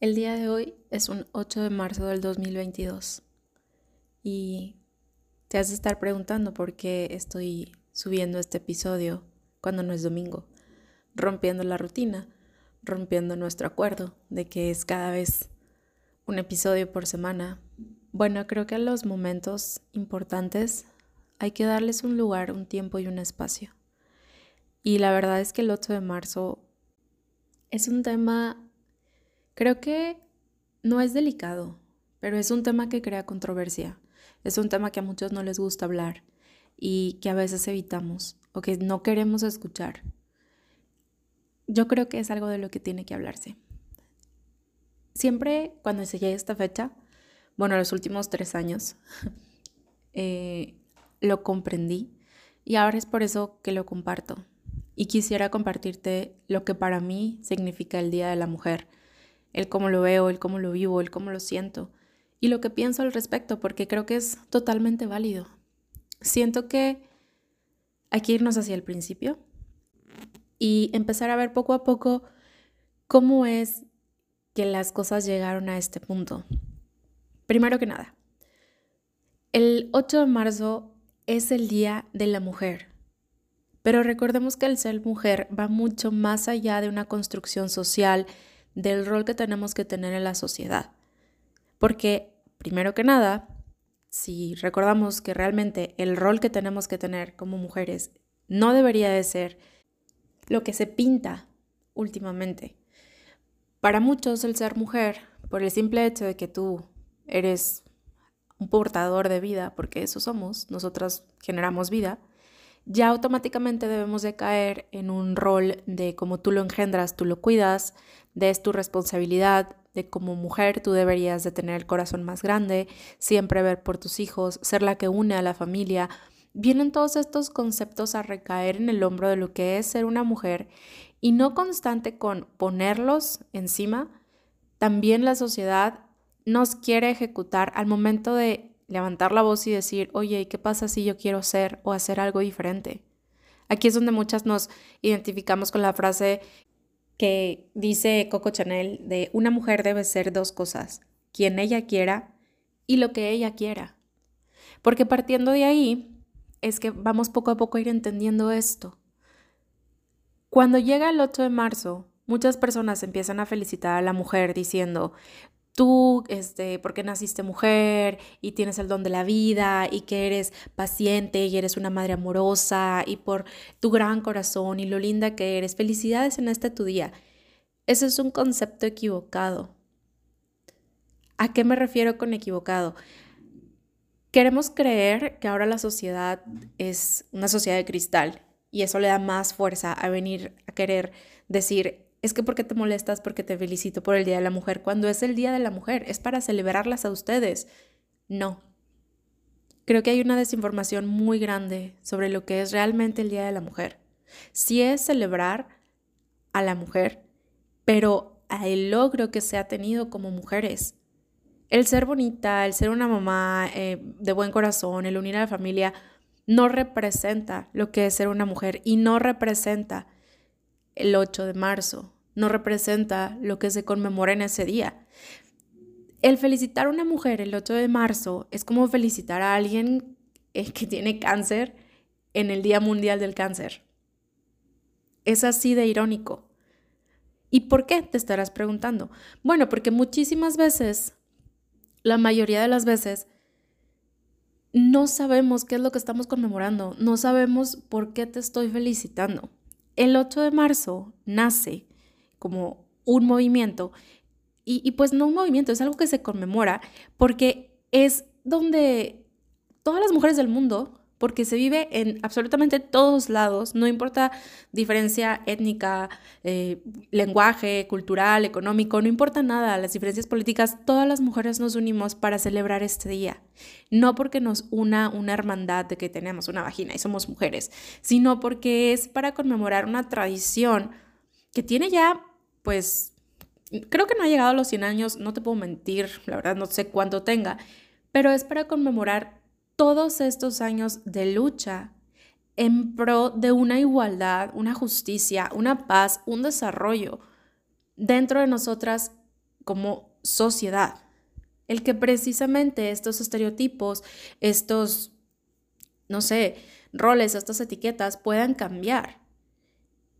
El día de hoy es un 8 de marzo del 2022 y te has de estar preguntando por qué estoy subiendo este episodio cuando no es domingo, rompiendo la rutina, rompiendo nuestro acuerdo de que es cada vez un episodio por semana. Bueno, creo que a los momentos importantes hay que darles un lugar, un tiempo y un espacio. Y la verdad es que el 8 de marzo es un tema Creo que no es delicado, pero es un tema que crea controversia. Es un tema que a muchos no les gusta hablar y que a veces evitamos o que no queremos escuchar. Yo creo que es algo de lo que tiene que hablarse. Siempre cuando se llega esta fecha, bueno, los últimos tres años, eh, lo comprendí y ahora es por eso que lo comparto. Y quisiera compartirte lo que para mí significa el Día de la Mujer el cómo lo veo, el cómo lo vivo, el cómo lo siento y lo que pienso al respecto, porque creo que es totalmente válido. Siento que hay que irnos hacia el principio y empezar a ver poco a poco cómo es que las cosas llegaron a este punto. Primero que nada, el 8 de marzo es el Día de la Mujer, pero recordemos que el ser mujer va mucho más allá de una construcción social, del rol que tenemos que tener en la sociedad. Porque, primero que nada, si recordamos que realmente el rol que tenemos que tener como mujeres no debería de ser lo que se pinta últimamente. Para muchos el ser mujer, por el simple hecho de que tú eres un portador de vida, porque eso somos, nosotras generamos vida, ya automáticamente debemos de caer en un rol de como tú lo engendras, tú lo cuidas, de es tu responsabilidad, de como mujer tú deberías de tener el corazón más grande, siempre ver por tus hijos, ser la que une a la familia. Vienen todos estos conceptos a recaer en el hombro de lo que es ser una mujer y no constante con ponerlos encima, también la sociedad nos quiere ejecutar al momento de levantar la voz y decir, oye, ¿qué pasa si yo quiero ser o hacer algo diferente? Aquí es donde muchas nos identificamos con la frase que dice Coco Chanel de una mujer debe ser dos cosas, quien ella quiera y lo que ella quiera. Porque partiendo de ahí es que vamos poco a poco a ir entendiendo esto. Cuando llega el 8 de marzo, muchas personas empiezan a felicitar a la mujer diciendo, tú, este, porque naciste mujer y tienes el don de la vida y que eres paciente y eres una madre amorosa y por tu gran corazón y lo linda que eres. Felicidades en este tu día. Ese es un concepto equivocado. ¿A qué me refiero con equivocado? Queremos creer que ahora la sociedad es una sociedad de cristal y eso le da más fuerza a venir a querer decir es que porque te molestas porque te felicito por el Día de la Mujer, cuando es el Día de la Mujer, es para celebrarlas a ustedes. No. Creo que hay una desinformación muy grande sobre lo que es realmente el Día de la Mujer. Sí es celebrar a la mujer, pero a el logro que se ha tenido como mujeres. El ser bonita, el ser una mamá eh, de buen corazón, el unir a la familia, no representa lo que es ser una mujer y no representa el 8 de marzo, no representa lo que se conmemora en ese día. El felicitar a una mujer el 8 de marzo es como felicitar a alguien eh, que tiene cáncer en el Día Mundial del Cáncer. Es así de irónico. ¿Y por qué? Te estarás preguntando. Bueno, porque muchísimas veces, la mayoría de las veces, no sabemos qué es lo que estamos conmemorando, no sabemos por qué te estoy felicitando el 8 de marzo nace como un movimiento y, pues no un movimiento, es algo que se conmemora porque es donde todas las mujeres del mundo, porque se vive en absolutamente todos lados, no importa diferencia étnica, eh, lenguaje, cultural, económico, no importa nada, las diferencias políticas, todas las mujeres nos unimos para celebrar este día. No porque nos una una hermandad de que tenemos una vagina y somos mujeres, sino porque es para conmemorar una tradición que tiene ya, pues, creo que no ha llegado a los 100 años, no te puedo mentir, la verdad no sé cuánto tenga, pero es para conmemorar todos estos años de lucha en pro de una igualdad, una justicia, una paz, un desarrollo dentro de nosotras como sociedad. El que precisamente estos estereotipos, estos, no sé, roles, estas etiquetas puedan cambiar.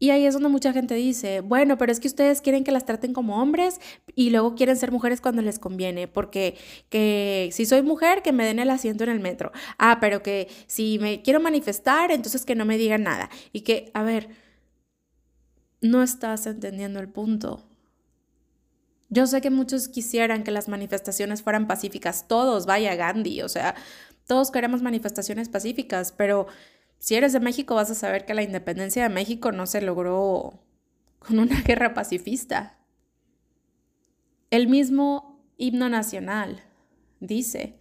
Y ahí es donde mucha gente dice, bueno, pero es que ustedes quieren que las traten como hombres y luego quieren ser mujeres cuando les conviene, porque que si soy mujer, que me den el asiento en el metro. Ah, pero que si me quiero manifestar, entonces que no me digan nada. Y que, a ver, no estás entendiendo el punto. Yo sé que muchos quisieran que las manifestaciones fueran pacíficas, todos, vaya Gandhi, o sea, todos queremos manifestaciones pacíficas, pero si eres de México vas a saber que la independencia de México no se logró con una guerra pacifista. El mismo himno nacional dice,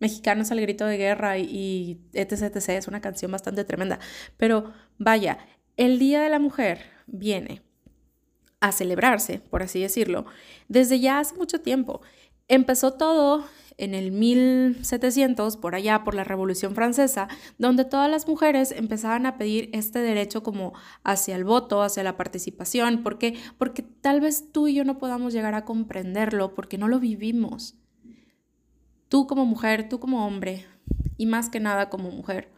mexicanos al grito de guerra y, etc, etc, es una canción bastante tremenda. Pero vaya, el Día de la Mujer viene a celebrarse, por así decirlo, desde ya hace mucho tiempo. Empezó todo en el 1700, por allá, por la Revolución Francesa, donde todas las mujeres empezaban a pedir este derecho como hacia el voto, hacia la participación. ¿Por qué? Porque tal vez tú y yo no podamos llegar a comprenderlo porque no lo vivimos. Tú como mujer, tú como hombre, y más que nada como mujer,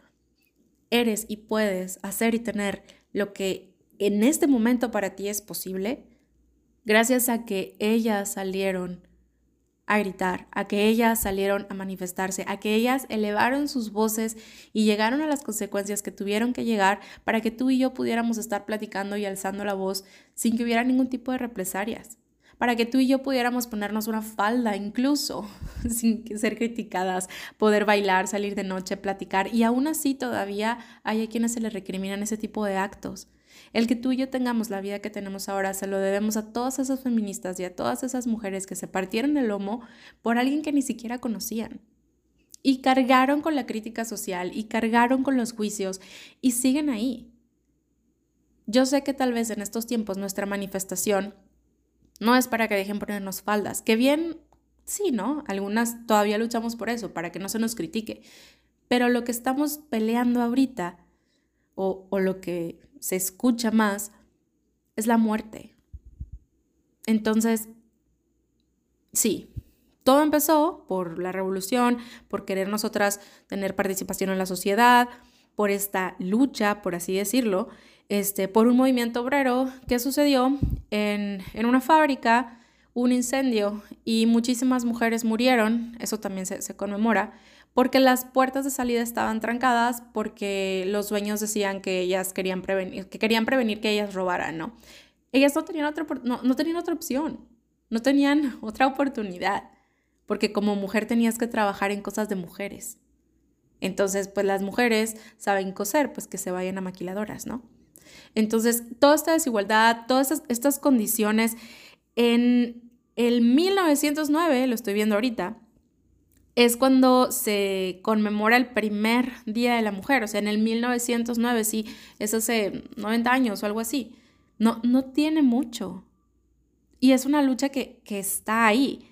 eres y puedes hacer y tener lo que en este momento para ti es posible gracias a que ellas salieron a gritar, a que ellas salieron a manifestarse, a que ellas elevaron sus voces y llegaron a las consecuencias que tuvieron que llegar para que tú y yo pudiéramos estar platicando y alzando la voz sin que hubiera ningún tipo de represalias, para que tú y yo pudiéramos ponernos una falda incluso sin ser criticadas, poder bailar, salir de noche, platicar y aún así todavía hay a quienes se les recriminan ese tipo de actos. El que tú y yo tengamos la vida que tenemos ahora se lo debemos a todas esas feministas y a todas esas mujeres que se partieron el lomo por alguien que ni siquiera conocían. Y cargaron con la crítica social y cargaron con los juicios y siguen ahí. Yo sé que tal vez en estos tiempos nuestra manifestación no es para que dejen ponernos faldas, que bien, sí, ¿no? Algunas todavía luchamos por eso, para que no se nos critique. Pero lo que estamos peleando ahorita, o, o lo que se escucha más es la muerte. Entonces, sí, todo empezó por la revolución, por querer nosotras tener participación en la sociedad, por esta lucha, por así decirlo, este, por un movimiento obrero que sucedió en, una fábrica, un incendio y muchísimas mujeres murieron, eso también se, se conmemora, porque las puertas de salida estaban trancadas porque los dueños decían que ellas querían prevenir, que querían prevenir que ellas robaran, ¿no? Ellas no tenían otra, no, no tenían otra opción, no tenían otra oportunidad, porque como mujer tenías que trabajar en cosas de mujeres. Entonces, pues las mujeres saben coser, pues que se vayan a maquiladoras, ¿no? Entonces, toda esta desigualdad, todas estas, estas condiciones, en el 1909, lo estoy viendo ahorita, es cuando se conmemora el primer Día de la Mujer, o sea, en el 1909, sí, es hace 90 años o algo así. No, no tiene mucho. Y es una lucha que, que está ahí.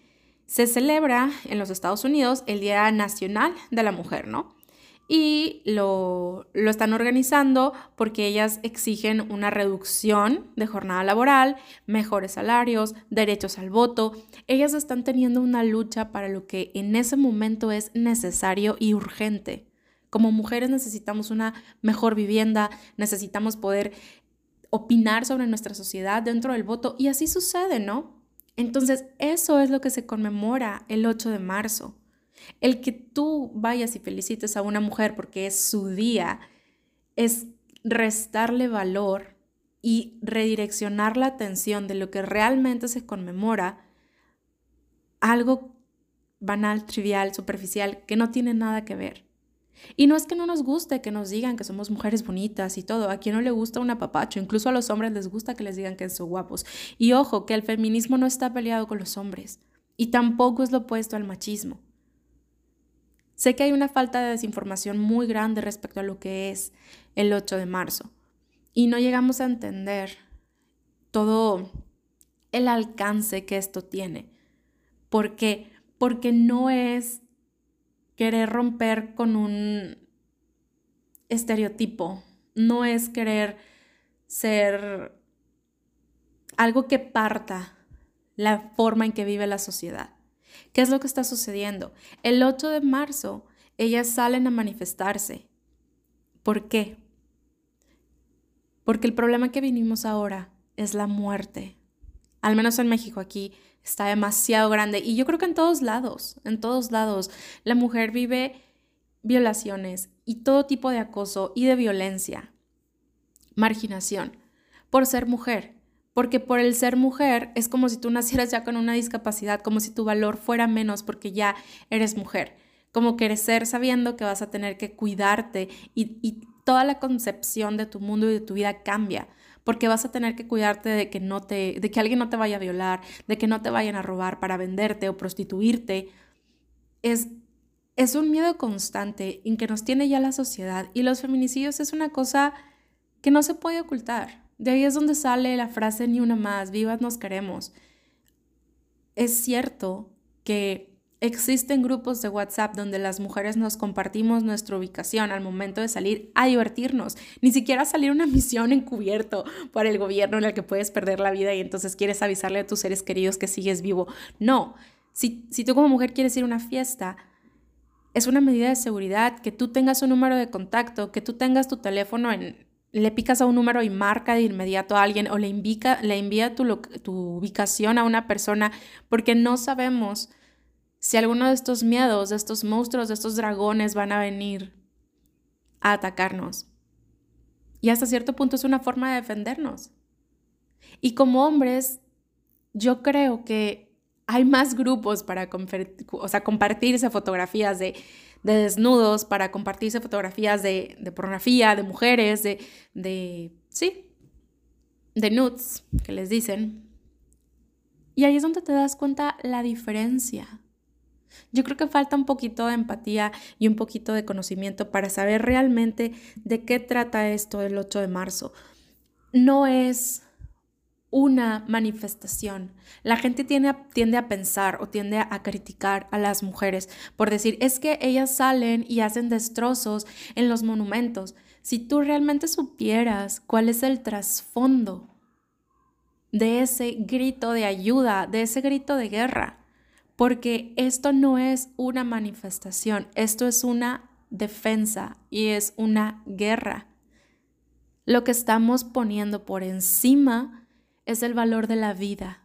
Se celebra en los Estados Unidos el Día Nacional de la Mujer, ¿no? Y lo, están organizando porque ellas exigen una reducción de jornada laboral, mejores salarios, derechos al voto. Ellas están teniendo una lucha para lo que en ese momento es necesario y urgente. Como mujeres necesitamos una mejor vivienda, necesitamos poder opinar sobre nuestra sociedad dentro del voto y así sucede, ¿no? Entonces, eso es lo que se conmemora el 8 de marzo. El que tú vayas y felicites a una mujer porque es su día es restarle valor y redireccionar la atención de lo que realmente se conmemora algo banal, trivial, superficial, que no tiene nada que ver. Y no es que no nos guste que nos digan que somos mujeres bonitas y todo, a quien no le gusta un apapacho, incluso a los hombres les gusta que les digan que son guapos. Y ojo, que el feminismo no está peleado con los hombres y tampoco es lo opuesto al machismo. Sé que hay una falta de desinformación muy grande respecto a lo que es el 8 de marzo y no llegamos a entender todo el alcance que esto tiene. ¿Por qué? Porque no es querer romper con un estereotipo, no es querer ser algo que parta la forma en que vive la sociedad. ¿Qué es lo que está sucediendo? El 8 de marzo, ellas salen a manifestarse. ¿Por qué? Porque el problema que vinimos ahora es la muerte. Al menos en México aquí está demasiado grande. Y yo creo que en todos lados, en todos lados, la mujer vive violaciones y todo tipo de acoso y de violencia, marginación, por ser mujer. Porque por el ser mujer es como si tú nacieras ya con una discapacidad, como si tu valor fuera menos porque ya eres mujer. Como crecer sabiendo que vas a tener que cuidarte y, y toda la concepción de tu mundo y de tu vida cambia porque vas a tener que cuidarte de que no te de que alguien no te vaya a violar, de que no te vayan a robar para venderte o prostituirte. Es es un miedo constante en que nos tiene ya la sociedad y los feminicidios es una cosa que no se puede ocultar. De ahí es donde sale la frase ni una más, vivas nos queremos. Es cierto que existen grupos de WhatsApp donde las mujeres nos compartimos nuestra ubicación al momento de salir a divertirnos, ni siquiera salir una misión encubierto para el gobierno en la que puedes perder la vida y entonces quieres avisarle a tus seres queridos que sigues vivo. No, si, si tú como mujer quieres ir a una fiesta, es una medida de seguridad que tú tengas un número de contacto, que tú tengas tu teléfono en, le picas a un número y marca de inmediato a alguien o le, indica, le envía tu, tu ubicación a una persona porque no sabemos si alguno de estos miedos, de estos monstruos, de estos dragones van a venir a atacarnos. Y hasta cierto punto es una forma de defendernos. Y como hombres, yo creo que hay más grupos para o sea, compartirse fotografías de, desnudos, para compartirse fotografías de, pornografía, de mujeres, de, de, sí, de nudes, que les dicen. Y ahí es donde te das cuenta la diferencia. Yo creo que falta un poquito de empatía y un poquito de conocimiento para saber realmente de qué trata esto del 8 de marzo. No es una manifestación. La gente tiende a, pensar o tiende a criticar a las mujeres por decir, es que ellas salen y hacen destrozos en los monumentos. Si tú realmente supieras cuál es el trasfondo de ese grito de ayuda, de ese grito de guerra, porque esto no es una manifestación, esto es una defensa y es una guerra. Lo que estamos poniendo por encima es el valor de la vida.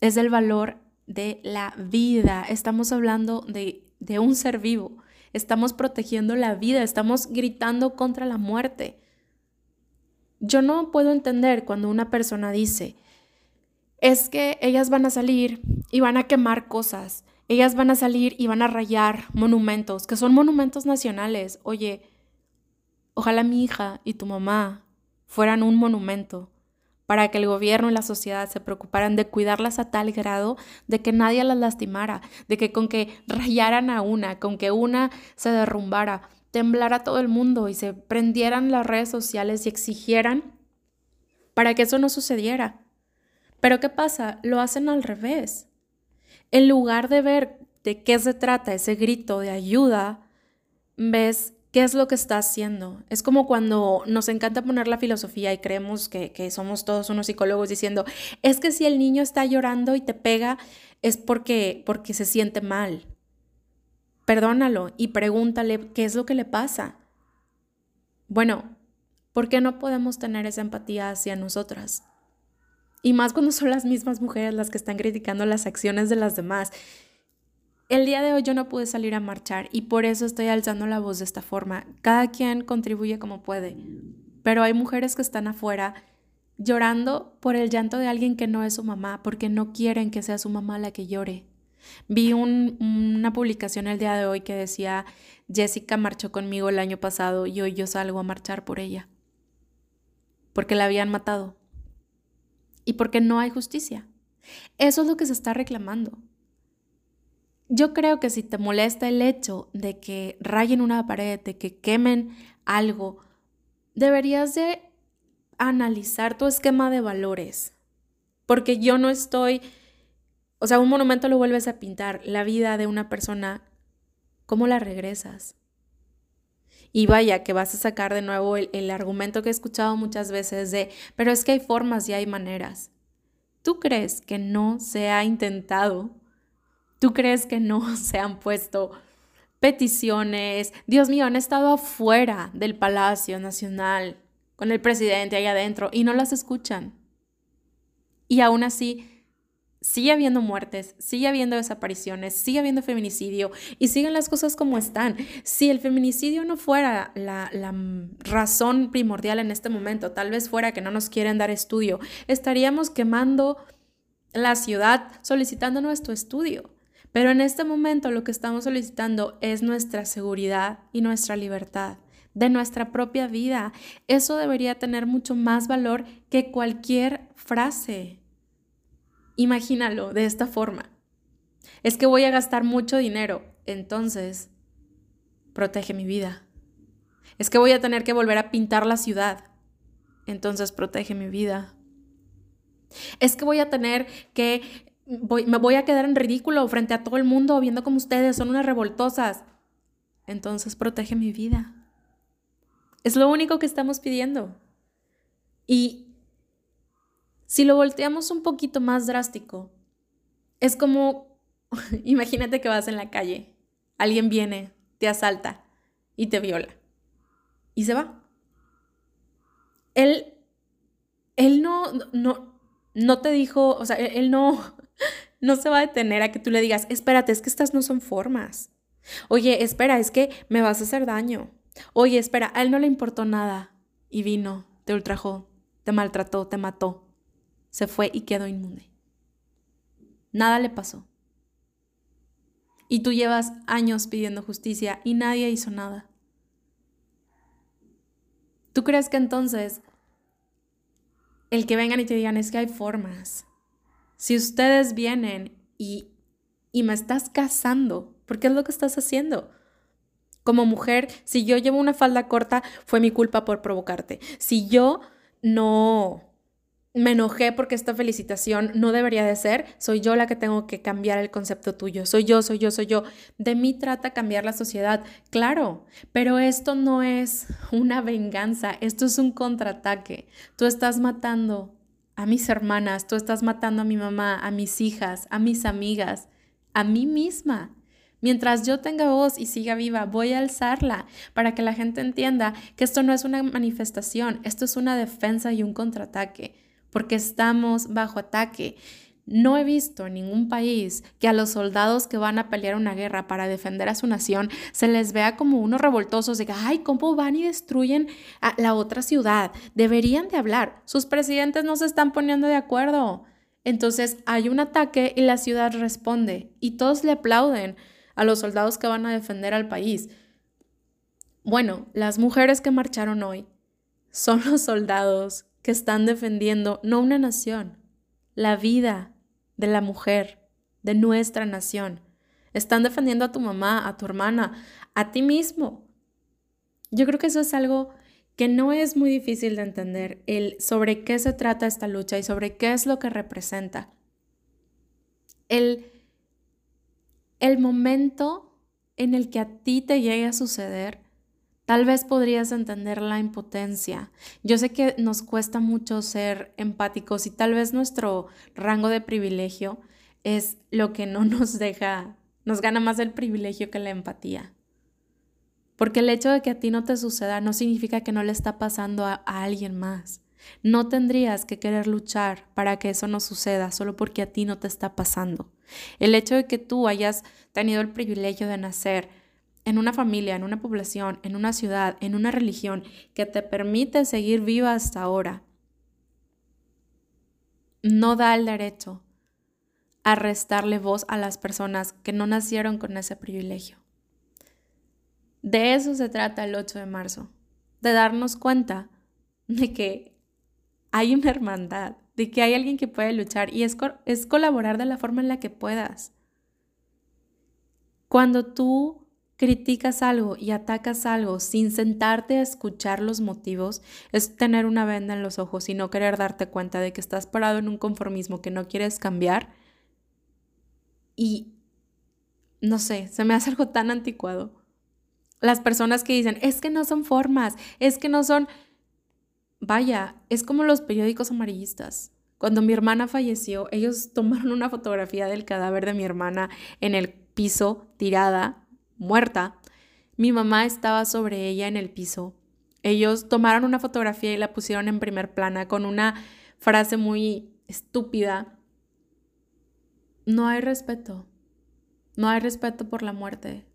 Es el valor de la vida. Estamos hablando de, de un ser vivo. Estamos protegiendo la vida. Estamos gritando contra la muerte. Yo no puedo entender cuando una persona dice, es que ellas van a salir y van a quemar cosas. Ellas van a salir y van a rayar monumentos, que son monumentos nacionales. Oye, ojalá mi hija y tu mamá fueran un monumento para que el gobierno y la sociedad se preocuparan de cuidarlas a tal grado de que nadie las lastimara, de que con que rayaran a una, con que una se derrumbara, temblara todo el mundo y se prendieran las redes sociales y exigieran para que eso no sucediera. Pero ¿qué pasa? Lo hacen al revés. En lugar de ver de qué se trata ese grito de ayuda, ves ¿Qué es lo que está haciendo? Es como cuando nos encanta poner la filosofía y creemos que, que, somos todos unos psicólogos diciendo, es que si el niño está llorando y te pega, es porque, porque se siente mal. Perdónalo y pregúntale qué es lo que le pasa. Bueno, ¿por qué no podemos tener esa empatía hacia nosotras? Y más cuando son las mismas mujeres las que están criticando las acciones de las demás el día de hoy yo no pude salir a marchar y por eso estoy alzando la voz de esta forma. Cada quien contribuye como puede, pero hay mujeres que están afuera llorando por el llanto de alguien que no es su mamá, porque no quieren que sea su mamá la que llore. Vi una publicación el día de hoy que decía, Jessica marchó conmigo el año pasado y hoy yo salgo a marchar por ella, porque la habían matado y porque no hay justicia. Eso es lo que se está reclamando. Yo creo que si te molesta el hecho de que rayen una pared, de que quemen algo, deberías de analizar tu esquema de valores. Porque yo no estoy, o sea, un monumento lo vuelves a pintar, la vida de una persona, ¿cómo la regresas? Y vaya, que vas a sacar de nuevo el, el argumento que he escuchado muchas veces de, pero es que hay formas y hay maneras. ¿Tú crees que no se ha intentado? ¿Tú crees que no se han puesto peticiones? Dios mío, han estado afuera del Palacio Nacional con el presidente ahí adentro y no las escuchan. Y aún así sigue habiendo muertes, sigue habiendo desapariciones, sigue habiendo feminicidio y siguen las cosas como están. Si el feminicidio no fuera la, razón primordial en este momento, tal vez fuera que no nos quieren dar estudio, estaríamos quemando la ciudad solicitando nuestro estudio. Pero en este momento lo que estamos solicitando es nuestra seguridad y nuestra libertad de nuestra propia vida. Eso debería tener mucho más valor que cualquier frase. Imagínalo de esta forma. Es que voy a gastar mucho dinero, entonces protege mi vida. Es que voy a tener que volver a pintar la ciudad, entonces protege mi vida. Es que voy a tener que, me voy a quedar en ridículo frente a todo el mundo viendo como ustedes son unas revoltosas, entonces protege mi vida. Es lo único que estamos pidiendo. Y si lo volteamos un poquito más drástico, es como, imagínate que vas en la calle, alguien viene, te asalta y te viola y se va. Él, él no, no, no te dijo, o sea, él, no, no se va a detener a que tú le digas, espérate, es que estas no son formas. Oye, espera, es que me vas a hacer daño. Oye, espera, a él no le importó nada y vino, te ultrajó, te maltrató, te mató se fue y quedó inmune. Nada le pasó. Y tú llevas años pidiendo justicia y nadie hizo nada. ¿Tú crees que entonces el que vengan y te digan es que hay formas? Si ustedes vienen y, y me estás casando, ¿por qué es lo que estás haciendo? Como mujer, si yo llevo una falda corta, fue mi culpa por provocarte. Si yo no me enojé porque esta felicitación no debería de ser, soy yo la que tengo que cambiar el concepto tuyo, soy yo, soy yo, soy yo. De mí trata cambiar la sociedad, claro, pero esto no es una venganza, esto es un contraataque. Tú estás matando a mis hermanas, tú estás matando a mi mamá, a mis hijas, a mis amigas, a mí misma. Mientras yo tenga voz y siga viva, voy a alzarla para que la gente entienda que esto no es una manifestación, esto es una defensa y un contraataque porque estamos bajo ataque. No he visto en ningún país que a los soldados que van a pelear una guerra para defender a su nación se les vea como unos revoltosos de que, ay, ¿cómo van y destruyen a la otra ciudad? Deberían de hablar. Sus presidentes no se están poniendo de acuerdo. Entonces hay un ataque y la ciudad responde y todos le aplauden a los soldados que van a defender al país. Bueno, las mujeres que marcharon hoy son los soldados que están defendiendo no una nación, la vida de la mujer, de nuestra nación. Están defendiendo a tu mamá, a tu hermana, a ti mismo. Yo creo que eso es algo que no es muy difícil de entender, el sobre qué se trata esta lucha y sobre qué es lo que representa. El, el momento en el que a ti te llegue a suceder Tal vez podrías entender la impotencia. Yo sé que nos cuesta mucho ser empáticos y tal vez nuestro rango de privilegio es lo que no nos deja, nos gana más el privilegio que la empatía. Porque el hecho de que a ti no te suceda no significa que no le está pasando a, a alguien más. No tendrías que querer luchar para que eso no suceda solo porque a ti no te está pasando. El hecho de que tú hayas tenido el privilegio de nacer en una familia, en una población, en una ciudad, en una religión que te permite seguir viva hasta ahora, no da el derecho a restarle voz a las personas que no nacieron con ese privilegio. De eso se trata el 8 de marzo, de darnos cuenta de que hay una hermandad, de que hay alguien que puede luchar y es, es colaborar de la forma en la que puedas. Cuando tú criticas algo y atacas algo sin sentarte a escuchar los motivos, es tener una venda en los ojos y no querer darte cuenta de que estás parado en un conformismo que no quieres cambiar. Y no sé, se me hace algo tan anticuado. Las personas que dicen, es que no son formas, es que no son... Vaya, es como los periódicos amarillistas. Cuando mi hermana falleció, ellos tomaron una fotografía del cadáver de mi hermana en el piso, tirada, muerta. Mi mamá estaba sobre ella en el piso. Ellos tomaron una fotografía y la pusieron en primer plana con una frase muy estúpida. No hay respeto. No hay respeto por la muerte.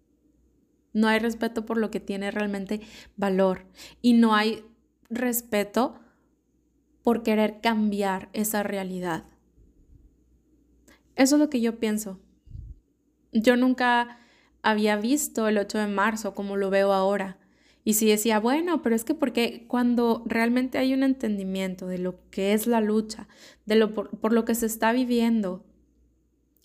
No hay respeto por lo que tiene realmente valor. Y no hay respeto por querer cambiar esa realidad. Eso es lo que yo pienso. Yo nunca había visto el 8 de marzo como lo veo ahora. Y si decía, bueno, pero es que porque cuando realmente hay un entendimiento de lo que es la lucha, de lo por, por lo que se está viviendo,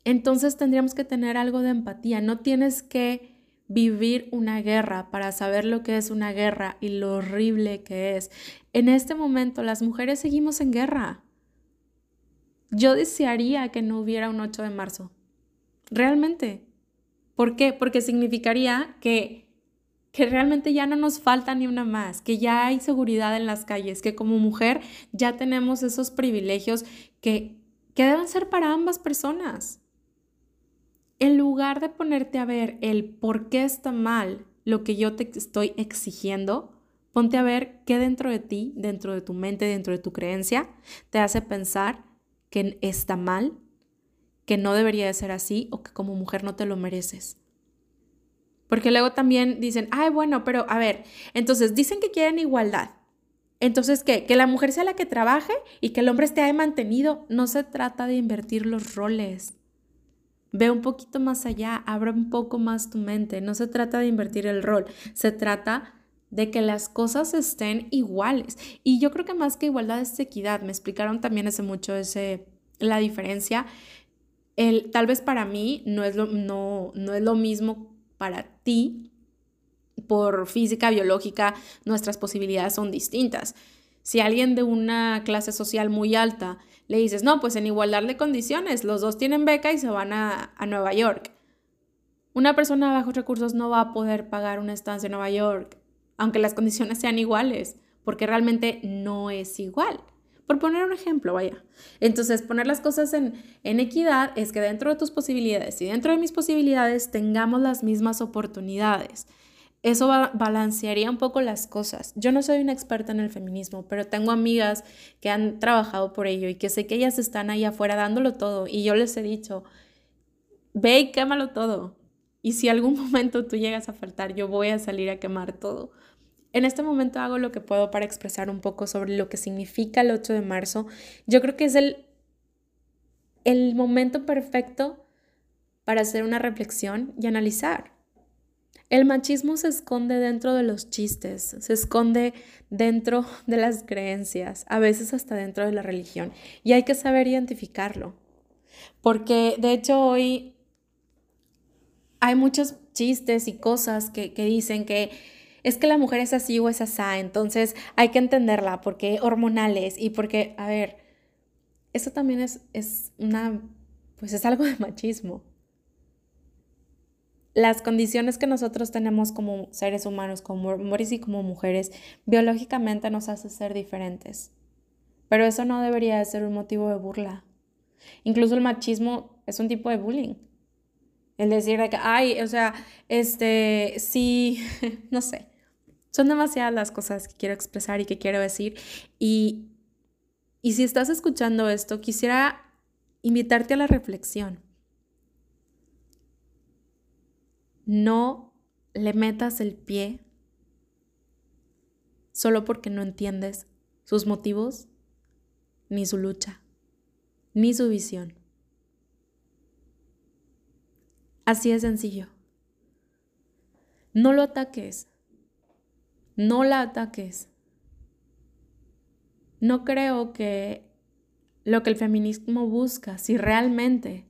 entonces tendríamos que tener algo de empatía. No tienes que vivir una guerra para saber lo que es una guerra y lo horrible que es. En este momento las mujeres seguimos en guerra. Yo desearía que no hubiera un 8 de marzo. Realmente. ¿Por qué? Porque significaría que, que realmente ya no nos falta ni una más, que ya hay seguridad en las calles, que como mujer ya tenemos esos privilegios que, que deben ser para ambas personas en lugar de ponerte a ver el por qué está mal lo que yo te estoy exigiendo, ponte a ver qué dentro de ti, dentro de tu mente, dentro de tu creencia, te hace pensar que está mal, que no debería de ser así o que como mujer no te lo mereces. Porque luego también dicen, ay, bueno, pero a ver, entonces dicen que quieren igualdad. Entonces, ¿qué? Que la mujer sea la que trabaje y que el hombre esté ahí mantenido. No se trata de invertir los roles. Ve un poquito más allá, abre un poco más tu mente. No se trata de invertir el rol, se trata de que las cosas estén iguales. Y yo creo que más que igualdad es equidad. Me explicaron también hace mucho ese, la diferencia. El, tal vez para mí no es, lo, no, no es lo mismo para ti. Por física, biológica, nuestras posibilidades son distintas. Si alguien de una clase social muy alta le dices, no, pues en igualdad de condiciones, los dos tienen beca y se van a, Nueva York. Una persona de bajos recursos no va a poder pagar una estancia en Nueva York, aunque las condiciones sean iguales, porque realmente no es igual. Por poner un ejemplo, vaya. Entonces, poner las cosas en, equidad es que dentro de tus posibilidades y dentro de mis posibilidades tengamos las mismas oportunidades. Eso balancearía un poco las cosas. Yo no soy una experta en el feminismo, pero tengo amigas que han trabajado por ello y que sé que ellas están ahí afuera dándolo todo. Y yo les he dicho, ve y quémalo todo. Y si algún momento tú llegas a faltar, yo voy a salir a quemar todo. En este momento hago lo que puedo para expresar un poco sobre lo que significa el 8 de marzo. Yo creo que es el, el momento perfecto para hacer una reflexión y analizar. El machismo se esconde dentro de los chistes, se esconde dentro de las creencias, a veces hasta dentro de la religión, y hay que saber identificarlo. Porque de hecho hoy hay muchos chistes y cosas que, dicen que es que la mujer es así o es así, entonces hay que entenderla porque hormonales y porque, a ver, eso también es, es una, pues es algo de machismo las condiciones que nosotros tenemos como seres humanos, como hombres y como mujeres, biológicamente nos hace ser diferentes. Pero eso no debería de ser un motivo de burla. Incluso el machismo es un tipo de bullying. El decir que, ay, o sea, este, sí, no sé. Son demasiadas las cosas que quiero expresar y que quiero decir. Y, y si estás escuchando esto, quisiera invitarte a la reflexión. No le metas el pie solo porque no entiendes sus motivos, ni su lucha, ni su visión. Así de sencillo. No lo ataques. No la ataques. No creo que lo que el feminismo busca, si realmente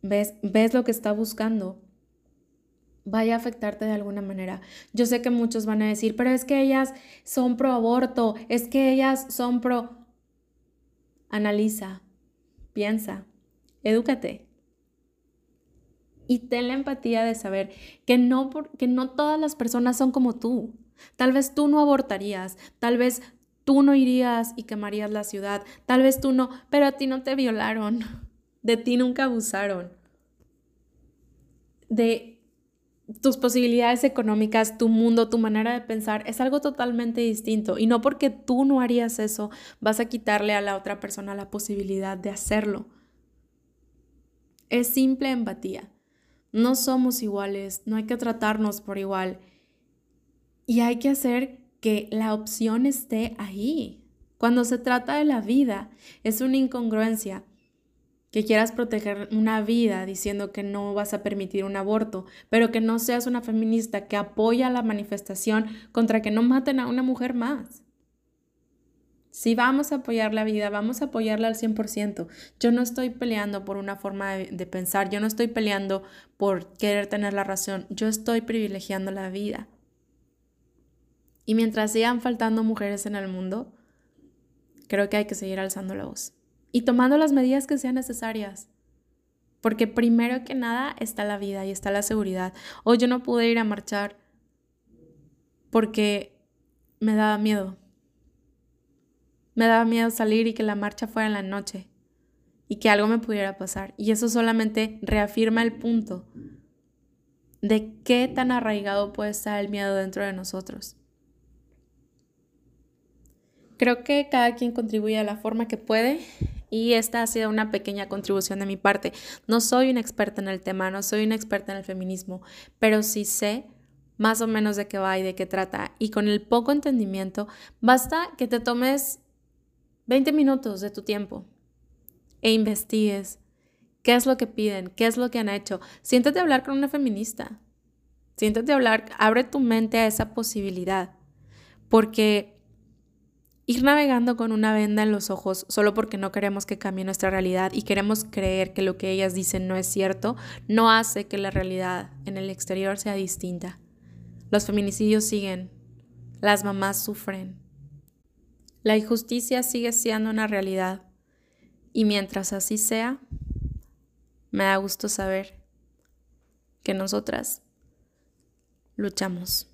ves, ves lo que está buscando, vaya a afectarte de alguna manera. Yo sé que muchos van a decir, pero es que ellas son pro aborto, es que ellas son pro... Analiza, piensa, edúcate. Y ten la empatía de saber que no, no todas las personas son como tú. Tal vez tú no abortarías, tal vez tú no irías y quemarías la ciudad, tal vez tú no, pero a ti no te violaron, de ti nunca abusaron, de tus posibilidades económicas, tu mundo, tu manera de pensar es algo totalmente distinto. Y no porque tú no harías eso, vas a quitarle a la otra persona la posibilidad de hacerlo. Es simple empatía. No somos iguales, no hay que tratarnos por igual. Y hay que hacer que la opción esté ahí. Cuando se trata de la vida, es una incongruencia que quieras proteger una vida diciendo que no vas a permitir un aborto, pero que no seas una feminista que apoya la manifestación contra que no maten a una mujer más. Si vamos a apoyar la vida, vamos a apoyarla al 100%. Yo no estoy peleando por una forma de, pensar, yo no estoy peleando por querer tener la razón, yo estoy privilegiando la vida. Y mientras sigan faltando mujeres en el mundo, creo que hay que seguir alzando la voz y tomando las medidas que sean necesarias. Porque primero que nada está la vida y está la seguridad. Hoy yo no pude ir a marchar porque me daba miedo. Me daba miedo salir y que la marcha fuera en la noche y que algo me pudiera pasar. Y eso solamente reafirma el punto de qué tan arraigado puede estar el miedo dentro de nosotros. Creo que cada quien contribuye a la forma que puede y esta ha sido una pequeña contribución de mi parte. No soy una experta en el tema, no soy una experta en el feminismo, pero sí sé más o menos de qué va y de qué trata. Y con el poco entendimiento, basta que te tomes 20 minutos de tu tiempo e investigues qué es lo que piden, qué es lo que han hecho. Siéntate hablar con una feminista. Siéntate hablar, abre tu mente a esa posibilidad. Porque Ir navegando con una venda en los ojos solo porque no queremos que cambie nuestra realidad y queremos creer que lo que ellas dicen no es cierto, no hace que la realidad en el exterior sea distinta. Los feminicidios siguen, las mamás sufren, la injusticia sigue siendo una realidad y mientras así sea, me da gusto saber que nosotras luchamos.